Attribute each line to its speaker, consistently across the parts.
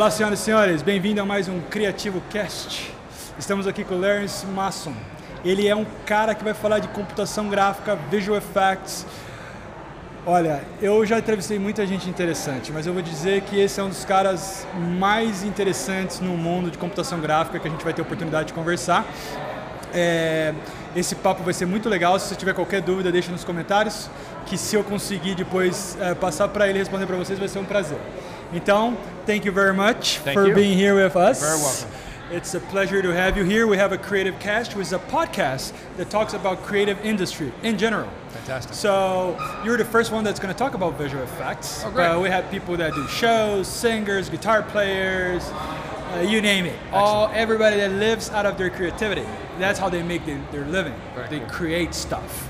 Speaker 1: Olá, senhoras e senhores, bem-vindo a mais um Criativo Cast. Estamos aqui com o Lawrence Masson. Ele é um cara que vai falar de computação gráfica, visual effects. Olha, eu já entrevistei muita gente interessante, mas eu vou dizer que esse é um dos caras mais interessantes no mundo de computação gráfica que a gente vai ter oportunidade de conversar. É, esse papo vai ser muito legal. Se você tiver qualquer dúvida, deixa nos comentários, que se eu conseguir depois é, passar para ele responder para vocês, vai ser um prazer. Então, thank you very much
Speaker 2: Thank
Speaker 1: for
Speaker 2: you.
Speaker 1: being here with us.
Speaker 2: You're Very welcome.
Speaker 1: It's a pleasure to have you here. We have a Creative Cast, which is a podcast that talks about creative industry in general.
Speaker 2: Fantastic.
Speaker 1: So you're the first one that's going to talk about visual effects.
Speaker 2: Oh, great.
Speaker 1: But we have people that do shows, singers, guitar players, uh, you name it. All everybody that lives out of their creativity. That's how they make their, their living.
Speaker 2: Very
Speaker 1: they
Speaker 2: cool.
Speaker 1: create stuff.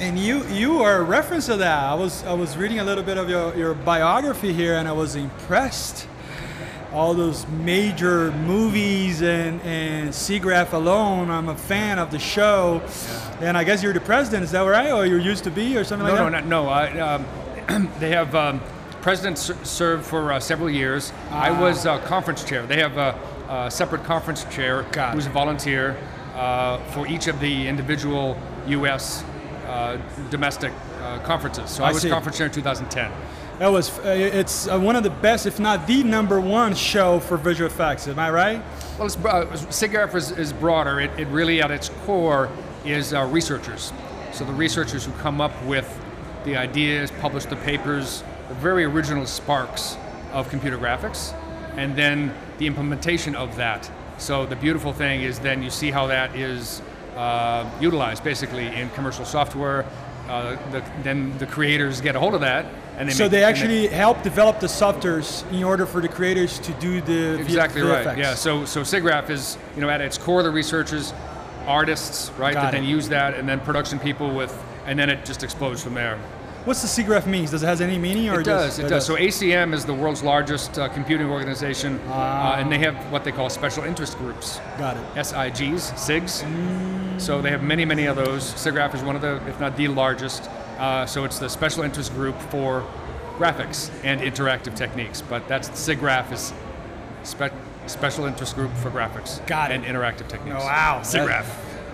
Speaker 1: And you you are a reference to that. I was I was reading a little bit of your, your biography here, and I was impressed. All those major movies and and SIGGRAPH alone. I'm a fan of the show, and I guess you're the president. Is that right, or you used to be, or something
Speaker 2: No,
Speaker 1: like
Speaker 2: no,
Speaker 1: that?
Speaker 2: no, no. I, um, they have um, presidents ser- served for uh, several years. I
Speaker 1: Ah.
Speaker 2: was uh, conference chair. They have a, a separate conference chair
Speaker 1: Got
Speaker 2: who's
Speaker 1: it.
Speaker 2: a volunteer uh, for each of the individual U.S. Uh, domestic uh, conferences. So
Speaker 1: I
Speaker 2: I, was
Speaker 1: see.
Speaker 2: conference chair in 2010.
Speaker 1: That was uh, it's uh, one of the best, if not the number one show for visual effects. Am I right?
Speaker 2: Well, it's, SIGGRAPH is, is broader. It, it really, at its core, is uh, researchers. So the researchers who come up with the ideas, publish the papers, the very original sparks of computer graphics, and then the implementation of that. So the beautiful thing is then you see how that is uh, utilized basically in commercial software. Uh, the, then the creators get a hold of that, and they
Speaker 1: So
Speaker 2: make,
Speaker 1: they actually help develop the softwares in order for the creators to do the
Speaker 2: Exactly right.
Speaker 1: VFX.
Speaker 2: Yeah. So so SIGGRAPH is you know at its core the researchers, artists, right?
Speaker 1: Got
Speaker 2: that then use that, and then production people with, and then it just explodes from there.
Speaker 1: What's the SIGGRAPH means? Does it has any meaning? Or
Speaker 2: It does. It does. So ACM is the world's largest uh, computing organization,
Speaker 1: Ah.
Speaker 2: uh, and they have what they call special interest groups.
Speaker 1: got it.
Speaker 2: SIGs, SIGs.
Speaker 1: Mm.
Speaker 2: So they have many, many of those. SIGGRAPH is one of the, if not the largest. Uh, so it's the special interest group for graphics and interactive techniques. But that's SIGGRAPH is spe- special interest group for graphics
Speaker 1: Got it.
Speaker 2: and interactive techniques.
Speaker 1: Oh, wow.
Speaker 2: SIGGRAPH.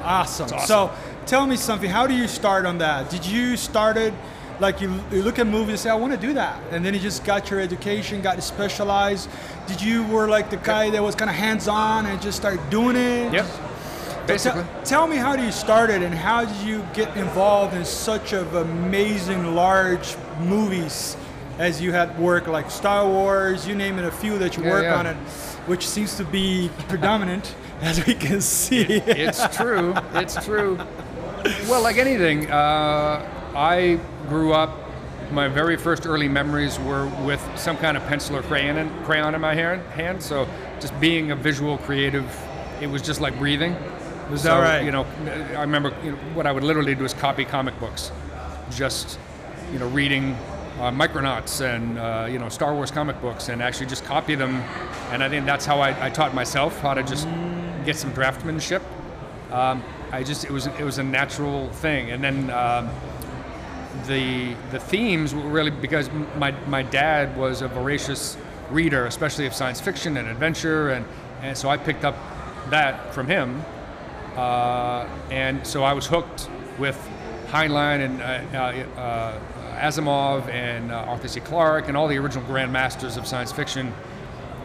Speaker 1: Awesome.
Speaker 2: awesome.
Speaker 1: So tell me something. How do you start on that? Did you started like you, you look at movies and say I want to do that, and then you just got your education, got specialized. Did you were like the guy that was kind of hands on and just start doing it?
Speaker 2: Yep.
Speaker 1: So
Speaker 2: Basically.
Speaker 1: te- tell me how do you started and how did you get involved in such of amazing large movies as you had work like Star Wars, you name it, a few that you
Speaker 2: Yeah,
Speaker 1: work
Speaker 2: yeah.
Speaker 1: on it, which seems to be predominant as we can see.
Speaker 2: it's true. It's true. Well, like anything, uh, I grew up. My very first early memories were with some kind of pencil or crayon in, crayon in my hand, hand. So just being a visual creative, it was just like breathing.
Speaker 1: Was
Speaker 2: so,
Speaker 1: that right?
Speaker 2: You know, I remember you know, what I would literally do is copy comic books, just you know reading uh, Micronauts and uh, you know Star Wars comic books, and actually just copy them. And I think that's how I, I taught myself how to just get some draftsmanship. Um, I just it was it was a natural thing, and then um, the the themes were really because my my dad was a voracious reader, especially of science fiction and adventure, and and so I picked up that from him, uh, and so I was hooked with Heinlein and uh, uh, uh, Asimov and uh, Arthur C. Clarke and all the original grandmasters of science fiction.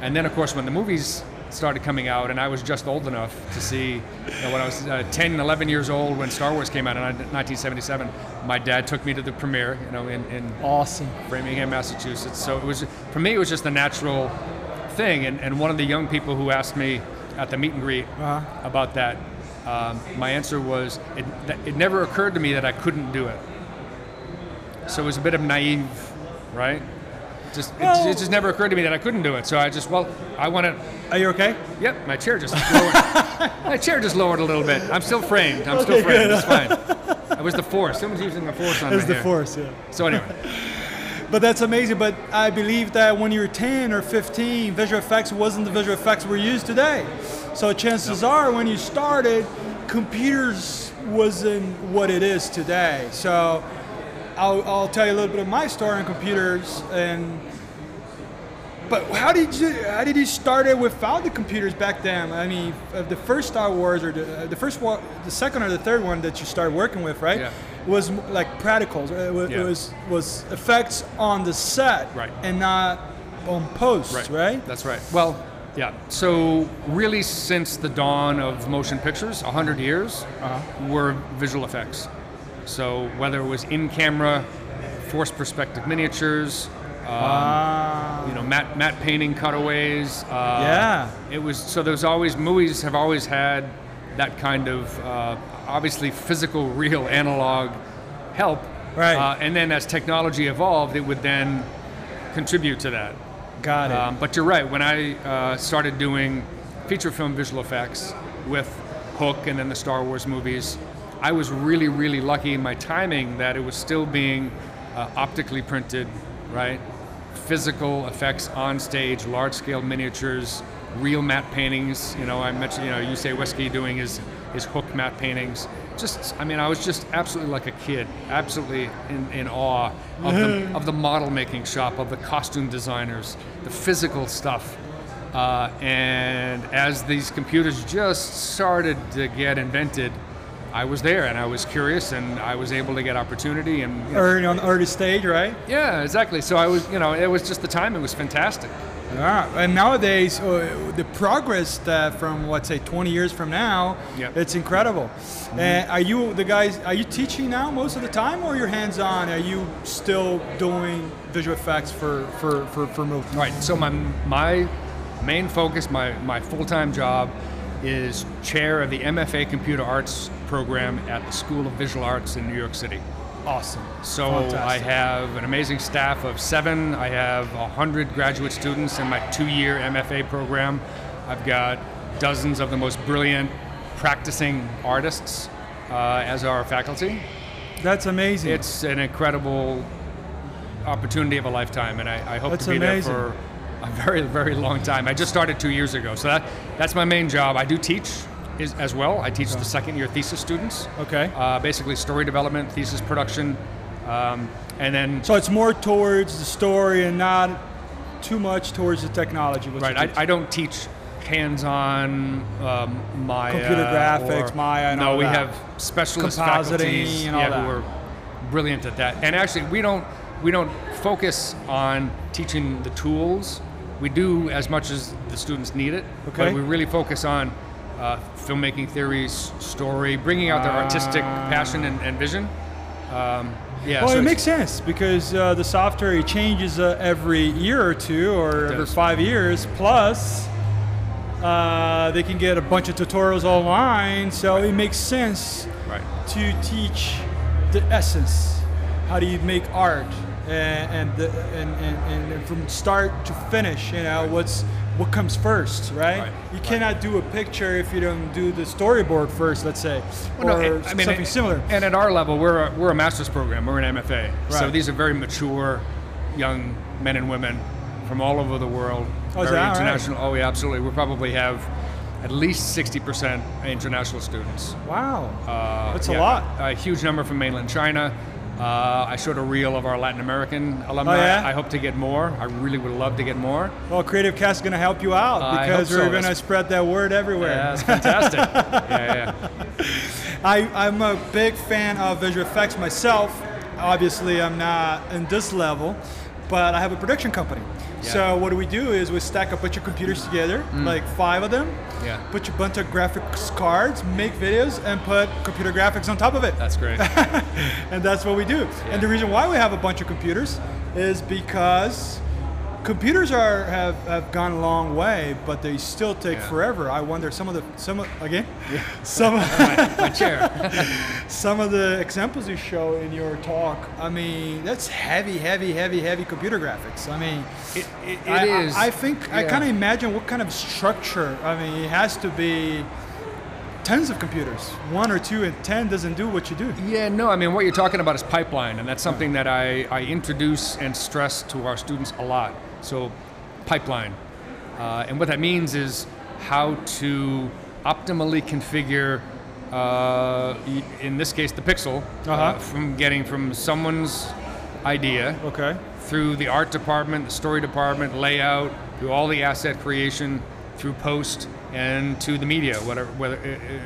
Speaker 2: And then, of course, when the movies started coming out, and I was just old enough to see, you know, when I was uh, 10, 11 years old when Star Wars came out in 1977, my dad took me to the premiere, you know, in, in
Speaker 1: Awesome.
Speaker 2: Framingham, Massachusetts. So it was, for me, it was just a natural thing. And, and one of the young people who asked me at the meet and greet
Speaker 1: Uh-huh.
Speaker 2: about that, um, my answer was, it, it never occurred to me that I couldn't do it. So it was a bit of naive, right? Just, it,
Speaker 1: Well-
Speaker 2: it just never occurred to me that I couldn't do it. So I just, well, I want to,
Speaker 1: Are you okay?
Speaker 2: Yep, my chair just lowered. my chair just lowered a little bit. I'm still framed. I'm still framed.
Speaker 1: good.
Speaker 2: It's fine. It was the force. Someone's using the force on
Speaker 1: It's
Speaker 2: me
Speaker 1: the
Speaker 2: here.
Speaker 1: force, yeah.
Speaker 2: So anyway,
Speaker 1: But that's amazing. But I believe that when you were 10 or 15, visual effects wasn't the visual effects we're used today. So chances are, when you started, computers wasn't what it is today. So I'll, I'll tell you a little bit of my story on computers. And but how did you how did you start it without the computers back then? I mean, the first Star Wars or the, uh, the first one, the second or the third one that you started working with, right?
Speaker 2: Yeah.
Speaker 1: Was like practicals. It was,
Speaker 2: Yeah.
Speaker 1: it was was effects on the set,
Speaker 2: Right.
Speaker 1: and not on post, right? right?
Speaker 2: That's right. Well, yeah. So really, since the dawn of motion pictures, hundred years, were visual effects. So whether it was in-camera, forced perspective miniatures, um,
Speaker 1: Ah,
Speaker 2: you know, matte matte painting cutaways. Uh,
Speaker 1: Yeah.
Speaker 2: It was so. There's always movies have always had that kind of uh, obviously physical, real, analog help.
Speaker 1: Right.
Speaker 2: Uh, and then as technology evolved, it would then contribute to that.
Speaker 1: got it.
Speaker 2: Um, but you're right. When I uh, started doing feature film visual effects with Hook and then the Star Wars movies, I was really, really lucky in my timing that it was still being uh, optically printed, right? Physical effects on stage, large-scale miniatures, real matte paintings. You know, I mentioned, you know, Yusei Uesugi doing his his Hook matte paintings. Just, I mean, I was just absolutely like a kid, absolutely in, in awe of the, of the model making shop, of the costume designers, the physical stuff. Uh, and as these computers just started to get invented, I was there and I was curious and I was able to get opportunity and you know,
Speaker 1: Early on early stage, right?
Speaker 2: yeah, exactly. So I was, you know, it was just the time. It was fantastic.
Speaker 1: Yeah, and nowadays uh, the progress that from let's say 20 years from now,
Speaker 2: Yep.
Speaker 1: it's incredible. And are you the guys? Are you teaching now most of the time, or you're hands-on? Are you still doing visual effects for for for, for movies?
Speaker 2: Right. So my my main focus, my my full time job, is chair of the MFA Computer Arts program at the School of Visual Arts in New York City.
Speaker 1: Awesome.
Speaker 2: So I have an amazing staff of seven. I have hundred graduate students in my two-year MFA program. I've got dozens of the most brilliant practicing artists uh, as our faculty.
Speaker 1: That's amazing.
Speaker 2: It's an incredible opportunity of a lifetime, and I, I hope
Speaker 1: That's
Speaker 2: to be
Speaker 1: amazing.
Speaker 2: there for a very, very long time. I just started two years ago, so that, that's my main job. I do teach is, as well. I teach the second year thesis students,
Speaker 1: okay.
Speaker 2: uh, basically story development, thesis production, um, and then
Speaker 1: So it's more towards the story and not too much towards the technology.
Speaker 2: right. I, I don't teach hands-on um, Maya,
Speaker 1: Computer graphics,
Speaker 2: or-
Speaker 1: Maya and
Speaker 2: no,
Speaker 1: all
Speaker 2: we
Speaker 1: that.
Speaker 2: have specialist
Speaker 1: Compositing
Speaker 2: faculties
Speaker 1: and all
Speaker 2: yeah,
Speaker 1: that.
Speaker 2: who are brilliant at that. And actually, we don't we don't focus on teaching the tools. We do as much as the students need it,
Speaker 1: Okay.
Speaker 2: but we really focus on uh, filmmaking theories, story, bringing out their artistic passion and, and vision. Um, yeah,
Speaker 1: Well,
Speaker 2: so
Speaker 1: it makes sense because uh, the software changes uh, every year or two or every five years. Plus, uh, they can get a bunch of tutorials online, so it makes sense
Speaker 2: right.
Speaker 1: to teach the essence. How do you make art, and and, the, and, and, from start to finish, you know what's what comes first, right?
Speaker 2: Right,
Speaker 1: You
Speaker 2: right.
Speaker 1: cannot do a picture if you don't do the storyboard first, let's say,
Speaker 2: Well, no,
Speaker 1: or
Speaker 2: it- I mean,
Speaker 1: something
Speaker 2: it-
Speaker 1: similar.
Speaker 2: And at our level, we're a, we're a master's program. We're an MFA. So these are very mature young men and women from all over the world.
Speaker 1: Oh,
Speaker 2: very
Speaker 1: right?
Speaker 2: international. Oh, yeah, absolutely. We probably have at least 60% international students.
Speaker 1: Wow,
Speaker 2: Uh,
Speaker 1: That's a
Speaker 2: yeah,
Speaker 1: lot.
Speaker 2: A huge number from mainland China. Uh, I showed a reel of our Latin American alumni.
Speaker 1: Oh, yeah?
Speaker 2: I hope to get more. I really would love to get more.
Speaker 1: Well, Creative Cast is going to help you out because we're going to spread that word everywhere.
Speaker 2: Yeah, that's fantastic. yeah, yeah.
Speaker 1: I, I'm a big fan of visual effects myself. Obviously, I'm not in this level, but I have a production company.
Speaker 2: Yeah.
Speaker 1: So what do we do is we stack a bunch of computers together, like five of them.
Speaker 2: Mm. Yeah.
Speaker 1: Put a bunch of graphics cards, make videos, and put computer graphics on top of it.
Speaker 2: That's great.
Speaker 1: and that's what we do. And the reason why we have a bunch of computers is because computers are have, have gone a long way, but they still take
Speaker 2: Yeah.
Speaker 1: forever. I wonder some of the some of, again some of,
Speaker 2: My chair.
Speaker 1: some of the examples you show in your talk. I mean, that's heavy, heavy, heavy, heavy computer graphics. I mean,
Speaker 2: It, it, it
Speaker 1: I, I-
Speaker 2: is.
Speaker 1: I, think I kind of imagine what kind of structure. I mean, it has to be tons of computers. One or two and ten doesn't do what you do.
Speaker 2: Yeah, no, I mean, what you're talking about is pipeline, and that's something that I, I introduce and stress to our students a lot. So, pipeline. Uh, and what that means is how to optimally configure, uh, in this case, the pixel, uh
Speaker 1: Uh-huh.
Speaker 2: from getting from someone's idea
Speaker 1: Okay.
Speaker 2: through the art department, the story department, layout, through all the asset creation, through post, and to the media, whether whether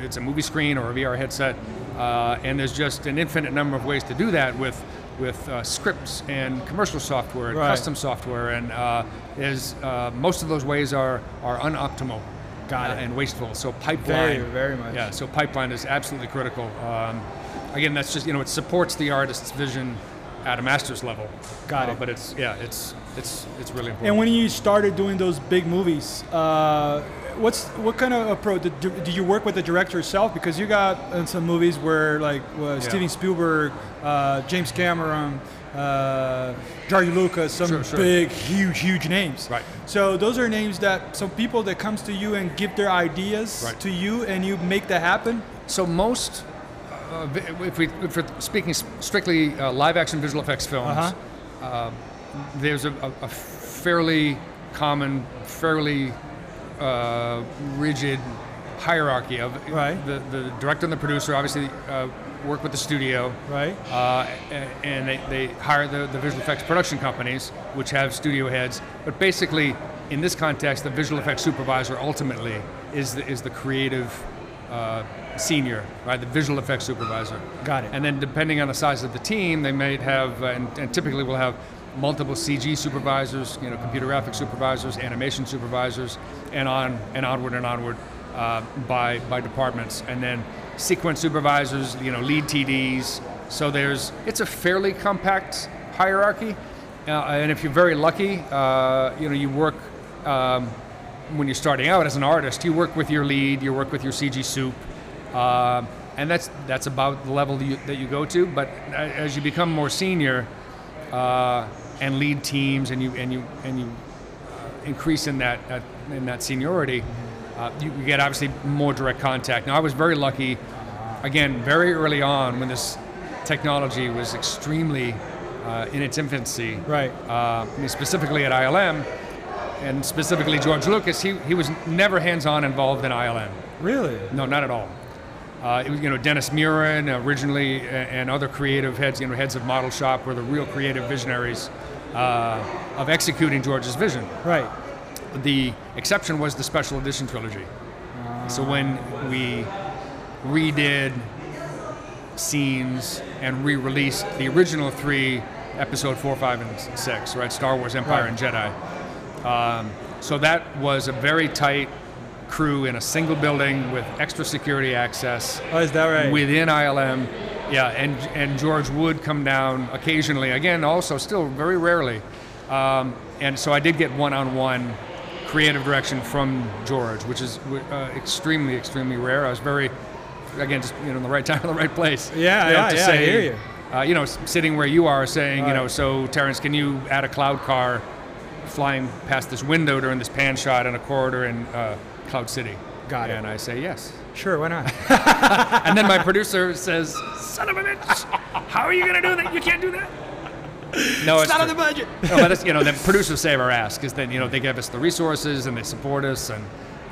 Speaker 2: it's a movie screen or a VR headset. Uh, and there's just an infinite number of ways to do that with with uh, scripts and commercial software and
Speaker 1: Right.
Speaker 2: custom software. And uh, is uh, most of those ways are are unoptimal.
Speaker 1: Got
Speaker 2: uh,
Speaker 1: it.
Speaker 2: and wasteful. So pipeline,
Speaker 1: Very, very much.
Speaker 2: Yeah, so pipeline is absolutely critical. Um, again, that's just you know it supports the artist's vision at a master's level.
Speaker 1: Got
Speaker 2: Uh,
Speaker 1: it.
Speaker 2: But it's yeah, it's it's it's really important.
Speaker 1: And when you started doing those big movies, uh, what's what kind of approach? do, did you work with the director yourself? Because you got in some movies where like uh, Steven Spielberg, uh, James Cameron, uh, George Lucas, some
Speaker 2: Sure, sure.
Speaker 1: big, huge, huge names.
Speaker 2: Right.
Speaker 1: So those are names that some people that comes to you and give their ideas
Speaker 2: Right.
Speaker 1: to you, and you make that happen.
Speaker 2: So most, uh, if, we, if we're speaking strictly uh, live-action visual effects films,
Speaker 1: Uh-huh.
Speaker 2: uh, there's a, a, a fairly common, fairly uh, rigid hierarchy of
Speaker 1: Right.
Speaker 2: the, the director and the producer obviously uh, work with the studio,
Speaker 1: Right.
Speaker 2: uh, and they, they hire the, the visual effects production companies, which have studio heads. But basically, in this context, the visual effects supervisor ultimately is the, is the creative uh, senior, right? The visual effects supervisor.
Speaker 1: Got it.
Speaker 2: And then, depending on the size of the team, they may have, uh, and, and typically will have multiple CG supervisors, you know, computer graphic supervisors, animation supervisors, and on and onward and onward uh, by by departments, and then sequence supervisors, you know, lead TDs. So there's it's a fairly compact hierarchy, uh, and if you're very lucky, uh, you know, you work. Um, when you're starting out as an artist, you work with your lead, you work with your CG soup, uh, and that's that's about the level that you, that you go to. But as you become more senior uh, and lead teams, and you and you and you uh, increase in that uh, in that seniority, uh, you, you get obviously more direct contact. Now, I was very lucky, again, very early on when this technology was extremely uh, in its infancy.
Speaker 1: Right.
Speaker 2: Uh, I mean, specifically at ILM, and specifically George Lucas, he, he was never hands-on involved in ILM.
Speaker 1: Really?
Speaker 2: No, not at all. Uh, it was, you know, Dennis Muren originally, and other creative heads, you know, heads of model shop were the real creative visionaries uh, of executing George's vision.
Speaker 1: Right.
Speaker 2: The exception was the special edition trilogy. So when we redid scenes and re-released the original three, episode four, five, and six, right? Star Wars, Empire,
Speaker 1: Right.
Speaker 2: and Jedi. Um, so that was a very tight crew in a single building with extra security access
Speaker 1: Oh, is that right?
Speaker 2: within ILM. Yeah, and and George would come down occasionally. Again, also still very rarely. Um, and so I did get one-on-one creative direction from George, which is uh, extremely, extremely rare. I was very, again, just you know, in the right time, in the right place.
Speaker 1: Yeah,
Speaker 2: you know,
Speaker 1: yeah,
Speaker 2: to
Speaker 1: yeah, I
Speaker 2: say,
Speaker 1: hear you.
Speaker 2: Uh, you know, sitting where you are, saying, you know,
Speaker 1: Right.
Speaker 2: so Terrence, can you add a cloud car flying past this window during this pan shot in a corridor in uh, Cloud City?
Speaker 1: Got it.
Speaker 2: And I say yes.
Speaker 1: Sure, why not?
Speaker 2: And then my producer says, "Son of a bitch, how are you going to do that? You can't do that." No, it's,
Speaker 1: not on the budget.
Speaker 2: No, but it's, you know, the producers save our ass because then you know they give us the resources and they support us and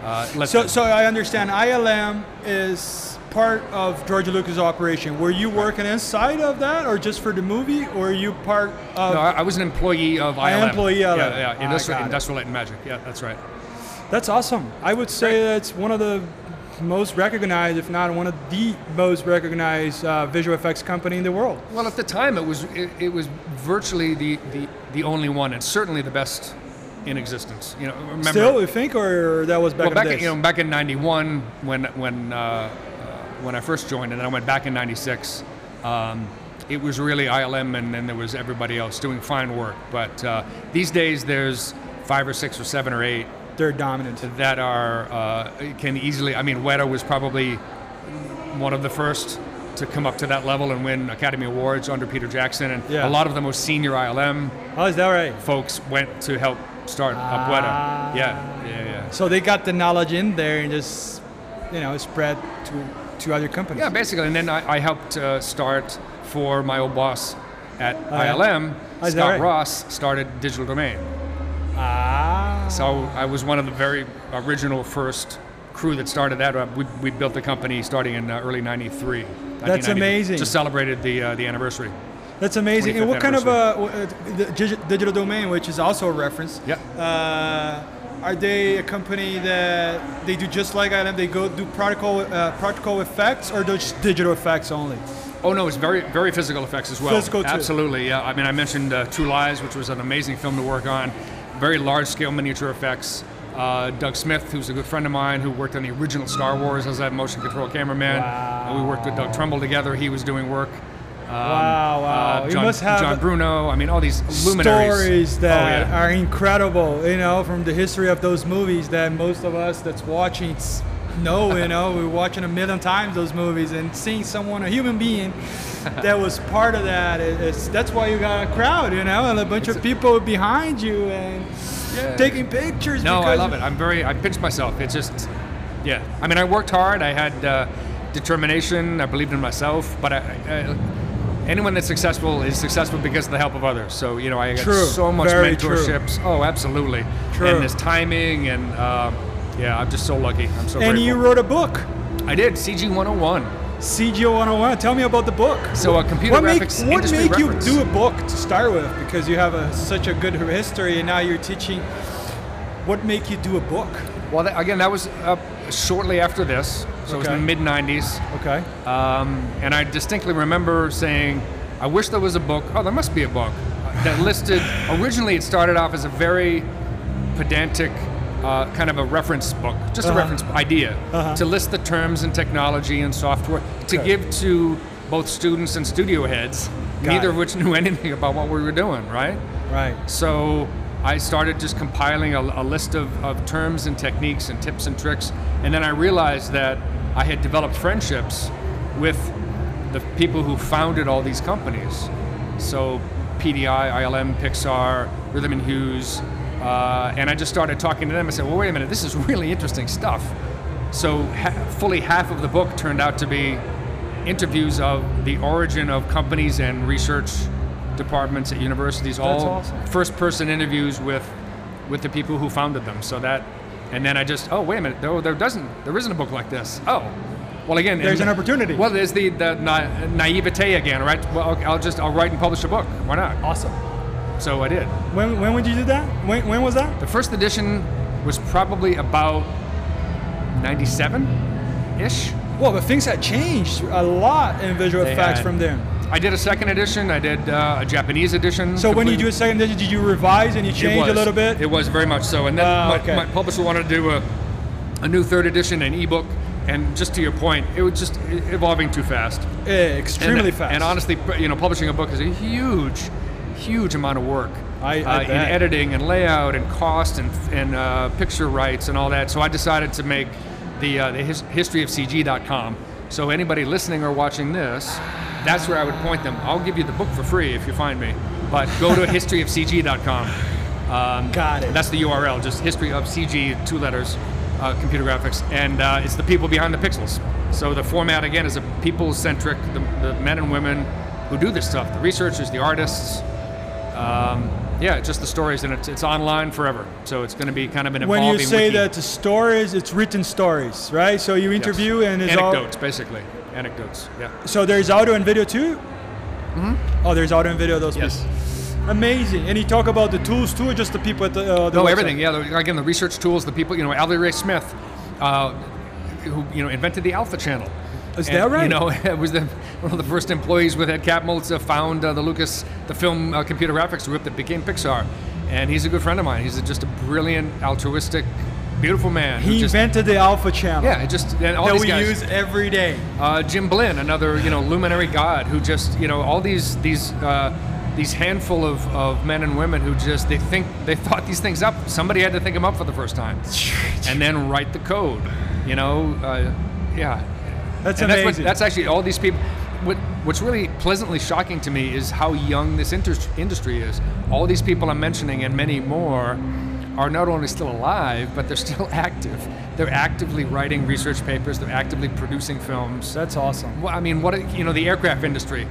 Speaker 2: uh, let
Speaker 1: So,
Speaker 2: them-
Speaker 1: so I understand ILM is part of George Lucas' operation. Were you working inside of that, or just for the movie, or are you part of?
Speaker 2: No, I, I was an employee of ILM.
Speaker 1: employee of
Speaker 2: yeah, yeah, Industrial. Industrial Light and Magic. Yeah, that's right.
Speaker 1: That's awesome. I would say that's one of the most recognized, if not one of the most recognized uh, visual effects company in the world.
Speaker 2: Well, at the time, it was it, it was virtually the, the the only one, and certainly the best in existence. You know, remember,
Speaker 1: Still, you think, or that was back
Speaker 2: well,
Speaker 1: in
Speaker 2: back in, you know back in '91 when when uh, uh, when I first joined, and then I went back in '96. Um, it was really ILM, and then there was everybody else doing fine work. But uh, these days, there's five or six or seven or eight
Speaker 1: They're dominant.
Speaker 2: that are uh, can easily. I mean, Weta was probably one of the first to come up to that level and win Academy Awards under Peter Jackson, and
Speaker 1: Yeah.
Speaker 2: a lot of the most senior ILM
Speaker 1: Oh, is that right?
Speaker 2: folks went to help start
Speaker 1: Ah.
Speaker 2: up Weta. Yeah, yeah, yeah.
Speaker 1: So they got the knowledge in there and just, you know, spread to to other companies.
Speaker 2: Yeah, basically, and then I, I helped uh, start for my old boss at? ILM.
Speaker 1: Oh, is that
Speaker 2: Scott
Speaker 1: right?
Speaker 2: Ross started Digital Domain. So I was one of the very original first crew that started that. Uh, We, we built the company starting in uh, early '93.
Speaker 1: That's amazing.
Speaker 2: Just celebrated the uh, the anniversary.
Speaker 1: That's amazing. And what kind of uh, uh, digital domain, which is also a reference?
Speaker 2: Yep.
Speaker 1: Uh, are they a company that they do just like ILM? They go do practical uh, protocol effects, or just digital effects only?
Speaker 2: Oh no, it's very very physical effects as well.
Speaker 1: Physical, too.
Speaker 2: Absolutely. Yeah. I mean, I mentioned uh, True Lies, which was an amazing film to work on. Very large scale miniature effects. Uh, Doug Smith, who's a good friend of mine, who worked on the original Star Wars as a motion control cameraman.
Speaker 1: Wow.
Speaker 2: And we worked with Doug Trumbull together. He was doing work. Um,
Speaker 1: Wow, wow.
Speaker 2: uh,
Speaker 1: You
Speaker 2: John,
Speaker 1: must have
Speaker 2: John Bruno. I mean, all these luminaries.
Speaker 1: Stories that
Speaker 2: oh, yeah.
Speaker 1: are incredible, you know, from the history of those movies that most of us that's watching s- know, you know, we're watching a million times those movies and seeing someone, a human being, that was part of that. It's, that's why you got a crowd, you know, and a bunch of people behind you and
Speaker 2: Yeah.
Speaker 1: taking pictures.
Speaker 2: No, I love it. I'm very. I pinch myself. It's just, yeah. I mean, I worked hard. I had uh, determination. I believed in myself. But I, I, anyone that's successful is successful because of the help of others. So you know, I got
Speaker 1: True.
Speaker 2: so much
Speaker 1: Very true.
Speaker 2: mentorships. Oh, absolutely.
Speaker 1: True.
Speaker 2: And this timing and um, yeah, I'm just so lucky. I'm so
Speaker 1: And
Speaker 2: grateful.
Speaker 1: you wrote a book,
Speaker 2: I did CG 101.
Speaker 1: CG 101. Tell me about the book.
Speaker 2: So a computer
Speaker 1: what make,
Speaker 2: graphics
Speaker 1: what
Speaker 2: industry
Speaker 1: made you do a book to start with? Because you have a, such a good history, and now you're teaching. What make you do a book?
Speaker 2: Well, that, again, that was uh, shortly after this. So it was in the mid 90s.
Speaker 1: Okay.
Speaker 2: Um, and I distinctly remember saying, I wish there was a book. Oh, there must be a book that listed. Originally, it started off as a very pedantic uh, kind of a reference book, just
Speaker 1: Uh-huh.
Speaker 2: a reference idea
Speaker 1: Uh-huh.
Speaker 2: to list the terms and technology and software to
Speaker 1: Okay.
Speaker 2: give to both students and studio heads,
Speaker 1: Got
Speaker 2: neither
Speaker 1: it.
Speaker 2: of which knew anything about what we were doing, right?
Speaker 1: Right.
Speaker 2: So I started just compiling a, a list of, of terms and techniques and tips and tricks. And then I realized that I had developed friendships with the people who founded all these companies. So PDI, ILM, Pixar, Rhythm and Hues. Uh, and I just started talking to them. I said, well, wait a minute, this is really interesting stuff. So ha- fully half of the book turned out to be interviews of the origin of companies and research departments at universities, all
Speaker 1: awesome.
Speaker 2: first person interviews with with the people who founded them. So that and then I just oh wait a minute, there, there doesn't there isn't a book like this. Oh. Well, again,
Speaker 1: There's
Speaker 2: and-
Speaker 1: an opportunity.
Speaker 2: Well, there's the, the na- naivete again, right? Well, okay, I'll just I'll write and publish a book. Why not?
Speaker 1: Awesome.
Speaker 2: So I did.
Speaker 1: When, when would you do that? When, when was that?
Speaker 2: The first edition was probably about 97 ish.
Speaker 1: Well, but things had changed a lot in visual
Speaker 2: They
Speaker 1: effects
Speaker 2: had.
Speaker 1: from then.
Speaker 2: I did a second edition. I did uh, a Japanese edition.
Speaker 1: So when you do a second edition, did you revise and you change a little bit?
Speaker 2: It was very much so. And then
Speaker 1: Ah,
Speaker 2: my,
Speaker 1: okay.
Speaker 2: my publisher wanted to do a, a new third edition, an ebook. And just to your point, it was just evolving too fast.
Speaker 1: Eh, extremely
Speaker 2: and,
Speaker 1: fast.
Speaker 2: And honestly, you know, publishing a book is a huge, huge amount of work.
Speaker 1: I- I
Speaker 2: uh, in editing and layout and cost and, and uh, picture rights and all that. So I decided to make the, uh, the his, historyofcg.com. So anybody listening or watching this, that's where I would point them. I'll give you the book for free if you find me. But go to historyofcg.com. Um,
Speaker 1: Got it.
Speaker 2: That's the URL, just history of CG, two letters, uh, computer graphics, and uh, it's the people behind the pixels. So the format again is a people-centric, the, the men and women who do this stuff, the researchers, the artists. Um, yeah, just the stories, and it's, it's online forever. So it's going to be kind of an evolving.
Speaker 1: when you say
Speaker 2: wiki.
Speaker 1: that the stories, it's written stories, right? So you
Speaker 2: Yes.
Speaker 1: interview and it's all.
Speaker 2: anecdotes, basically, anecdotes. Yeah.
Speaker 1: So there's audio and video too. Mm-hmm. Oh, there's audio and video. Those
Speaker 2: Yes.
Speaker 1: pieces. Amazing. And you talk about the tools too, or just the people at the. Uh, the
Speaker 2: No,
Speaker 1: website?
Speaker 2: everything. Yeah, again, the research tools, the people. You know, Alvy Ray Smith, uh, who you know invented the Alpha Channel.
Speaker 1: Is
Speaker 2: And,
Speaker 1: that right?
Speaker 2: You know, it was the, one of the first employees with Ed Catmull to found uh, the Lucas, the film uh, computer graphics group that became Pixar. And he's a good friend of mine. He's a, just a brilliant, altruistic, beautiful man.
Speaker 1: He
Speaker 2: just,
Speaker 1: invented the Alpha channel.
Speaker 2: Yeah, it just and all
Speaker 1: that
Speaker 2: these
Speaker 1: we
Speaker 2: guys.
Speaker 1: use every day.
Speaker 2: uh, Jim Blinn, another you know luminary god, who just you know all these these uh, these handful of, of men and women who just they think they thought these things up. Somebody had to think them up for the first time, and then write the code. You know, uh, yeah.
Speaker 1: That's
Speaker 2: And That's,
Speaker 1: amazing.
Speaker 2: what, that's actually all these people. What, what's really pleasantly shocking to me is how young this inter- industry is. All these people I'm mentioning and many more are not only still alive, but they're still active. They're actively writing research papers. They're actively producing films.
Speaker 1: That's awesome.
Speaker 2: Well, I mean, what you know, the aircraft industry.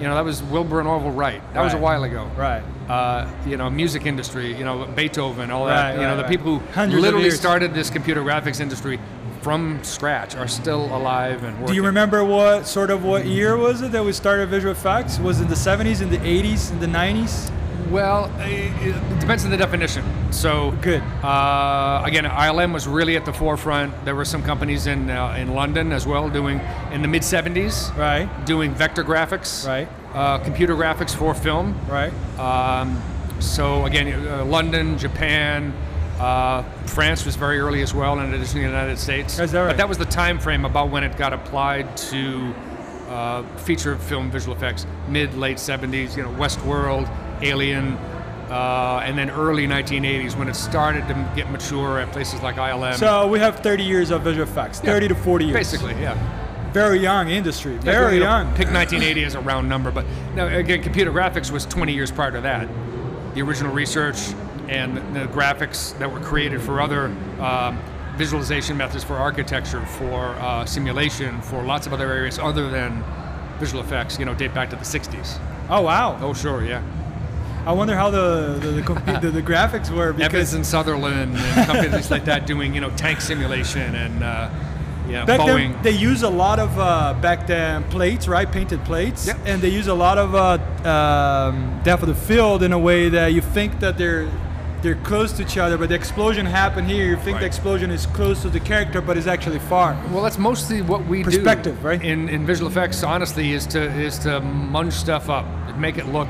Speaker 2: You know, that was Wilbur and Orville Wright. That was a while ago.
Speaker 1: Right.
Speaker 2: Uh, you know, music industry. You know, Beethoven, all that.
Speaker 1: Right,
Speaker 2: you know, the
Speaker 1: right.
Speaker 2: people who
Speaker 1: Hundreds
Speaker 2: literally started this computer graphics industry from scratch are still alive and working.
Speaker 1: Do you remember what sort of what year was it that we started visual effects? Was it the 70s, in the 80s, in the 90s?
Speaker 2: Well, it, depends on the definition. So
Speaker 1: Good.
Speaker 2: Uh, again, ILM was really at the forefront. There were some companies in uh, in London as well doing in the mid 70s,
Speaker 1: Right.
Speaker 2: doing vector graphics,
Speaker 1: Right.
Speaker 2: uh, computer graphics for film.
Speaker 1: Right.
Speaker 2: Um, so again, uh, London, Japan, uh, France was very early as well, in addition to the United States.
Speaker 1: That right?
Speaker 2: But that was the time frame about when it got applied to uh, feature film visual effects, mid late 70s. You know, Westworld, Alien. Uh, and then early 1980s when it started to get mature at places like ILM.
Speaker 1: So we have 30 years of visual effects, 30 to 40 years.
Speaker 2: basically, yeah.
Speaker 1: Very young industry. Very
Speaker 2: know,
Speaker 1: young.
Speaker 2: Pick 1980 as a round number, but no, again, computer graphics was 20 years prior to that. The original research and the graphics that were created for other um, visualization methods for architecture, for uh, simulation, for lots of other areas other than visual effects, you know, date back to the 60s.
Speaker 1: Oh wow.
Speaker 2: Oh, sure, yeah.
Speaker 1: I wonder how the the, the, the, the graphics were Because Evans
Speaker 2: and Sutherland and companies like that doing, you know, tank simulation and, uh, yeah,
Speaker 1: back
Speaker 2: Boeing.
Speaker 1: then they use a lot of uh, back then plates, right? Painted plates,
Speaker 2: Yep.
Speaker 1: and they use a lot of uh, um, depth of the field in a way that you think that they're they're close to each other, but the explosion happened here. You think the explosion is close to the character, but it's actually far.
Speaker 2: Well, that's mostly what we
Speaker 1: Perspective,
Speaker 2: do
Speaker 1: right?
Speaker 2: in, in visual effects. Honestly, is to is to munch stuff up, make it look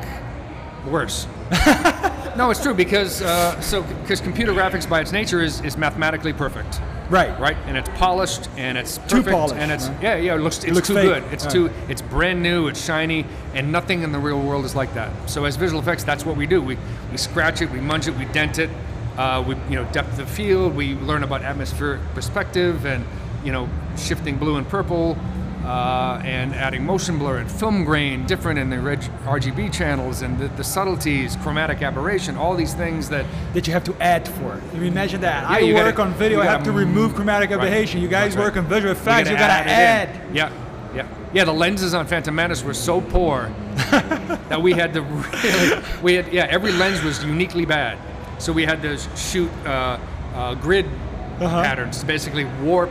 Speaker 2: worse. no, it's true because uh, so because computer graphics by its nature is, is mathematically perfect,
Speaker 1: Right.
Speaker 2: right? And it's polished and it's
Speaker 1: Too polished,
Speaker 2: and it's
Speaker 1: right?
Speaker 2: yeah yeah it looks it's
Speaker 1: looks
Speaker 2: too
Speaker 1: fake,
Speaker 2: good. It's
Speaker 1: right.
Speaker 2: too it's brand new. It's shiny and nothing in the real world is like that. So as visual effects, that's what we do. We we scratch it, we munch it, we dent it. Uh, we you know depth of field. We learn about atmospheric perspective and you know shifting blue and purple. Uh, and adding motion blur and film grain, different in the RGB channels, and the, the subtleties, chromatic aberration, all these things that
Speaker 1: that you have to add for. Imagine that.
Speaker 2: Yeah,
Speaker 1: I
Speaker 2: you
Speaker 1: work
Speaker 2: gotta-
Speaker 1: on video.
Speaker 2: you
Speaker 1: I have
Speaker 2: gotta-
Speaker 1: remove chromatic
Speaker 2: Right.
Speaker 1: aberration. You guys
Speaker 2: right.
Speaker 1: work on visual effects. You
Speaker 2: gotta
Speaker 1: gotta,
Speaker 2: add
Speaker 1: add.
Speaker 2: Yeah, yeah, yeah. The lenses on Phantom Menace were so poor that we had to really, we had yeah. Every lens was uniquely bad, so we had to shoot uh, uh, grid
Speaker 1: Uh-huh.
Speaker 2: patterns basically warp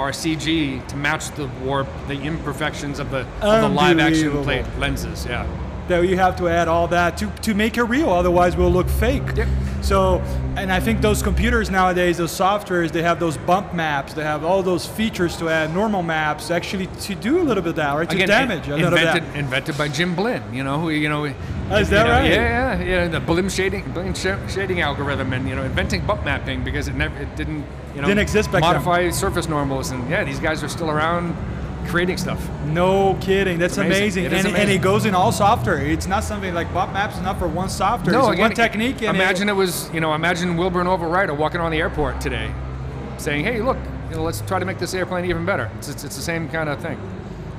Speaker 2: our CG to match the warp, the imperfections of the, of the live action plate lenses. Yeah.
Speaker 1: that you have to add all that to, to make it real otherwise we'll look fake
Speaker 2: Yep.
Speaker 1: so and i think those computers nowadays those softwares they have those bump maps they have all those features to add normal maps actually to do a little bit of that right to
Speaker 2: Again,
Speaker 1: damage a
Speaker 2: in-
Speaker 1: little
Speaker 2: invented,
Speaker 1: bit
Speaker 2: invented by Jim Blinn. You know, who you know.
Speaker 1: Oh, is that
Speaker 2: you know,
Speaker 1: right?
Speaker 2: Yeah, yeah, yeah. The Blinn shading, sh- shading algorithm, and you know, inventing bump mapping because it never, it didn't, you know,
Speaker 1: Didn't exist back then.
Speaker 2: modify surface normals, and yeah, these guys are still around creating stuff.
Speaker 1: no kidding that's
Speaker 2: amazing.
Speaker 1: amazing, and, and
Speaker 2: amazing.
Speaker 1: it goes in all software it's not something like bump maps is not for one software it's
Speaker 2: again,
Speaker 1: one technique and
Speaker 2: imagine
Speaker 1: it,
Speaker 2: it, was, you know, imagine Wilbur and Orville Wright walking around the airport today, saying, "Hey, look, you know, let's try to make this airplane even better." It's, it's, it's the same kind of thing.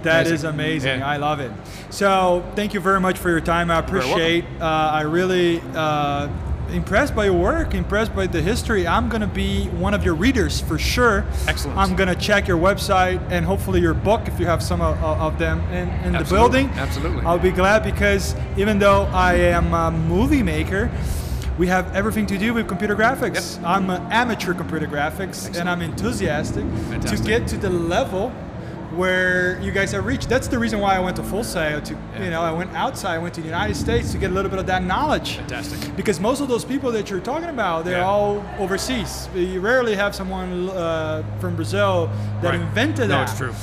Speaker 1: That
Speaker 2: Amazing.
Speaker 1: is amazing.
Speaker 2: Yeah.
Speaker 1: I love it. So thank you very much for your time. I appreciate. Uh, I really uh, impressed by your work. Impressed by the history. I'm gonna be one of your readers for sure.
Speaker 2: Excellent.
Speaker 1: I'm gonna check your website and hopefully your book if you have some of, of them in, in the building.
Speaker 2: Absolutely.
Speaker 1: I'll be glad because even though I am a movie maker. We have everything to do with computer graphics.
Speaker 2: Yep.
Speaker 1: I'm an amateur computer graphics, and I'm enthusiastic
Speaker 2: Fantastic.
Speaker 1: to get to the level where you guys have reached. That's the reason why I went to Full Sail. To
Speaker 2: Yeah.
Speaker 1: you know, I went outside. I went to the United States to get a little bit of that knowledge.
Speaker 2: Fantastic.
Speaker 1: Because most of those people that you're talking about, they're
Speaker 2: Yeah.
Speaker 1: all overseas. You rarely have someone uh, from Brazil that
Speaker 2: Right.
Speaker 1: invented
Speaker 2: No,
Speaker 1: that.
Speaker 2: it's true.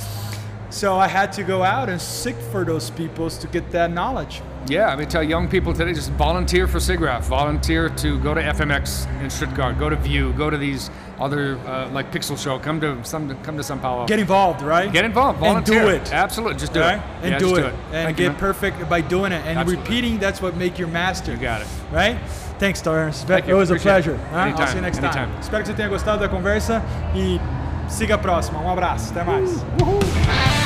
Speaker 1: So I had to go out and seek for those peoples to get that knowledge.
Speaker 2: Yeah, I mean, tell young people today just volunteer for SIGGRAPH, volunteer to go to FMX in Stuttgart, go to View, go to these other uh, like Pixel Show, come to some, come to Sao Paulo,
Speaker 1: Get involved, right?
Speaker 2: Get involved,
Speaker 1: And do
Speaker 2: volunteer,
Speaker 1: it.
Speaker 2: absolutely, just do
Speaker 1: right?
Speaker 2: it,
Speaker 1: And
Speaker 2: Yeah,
Speaker 1: do,
Speaker 2: just
Speaker 1: it. And
Speaker 2: Thank
Speaker 1: get
Speaker 2: man.
Speaker 1: perfect by doing it. And
Speaker 2: Absolutely.
Speaker 1: repeating, that's what make your master.
Speaker 2: You got it.
Speaker 1: Right? Thanks, Terrence.
Speaker 2: Thank
Speaker 1: It
Speaker 2: you.
Speaker 1: was a
Speaker 2: Appreciate it.
Speaker 1: pleasure. Huh? I'll see you next time.
Speaker 2: Anytime.
Speaker 1: Espero que você tenha gostado da conversa e siga a próxima. Um abraço. Até mais.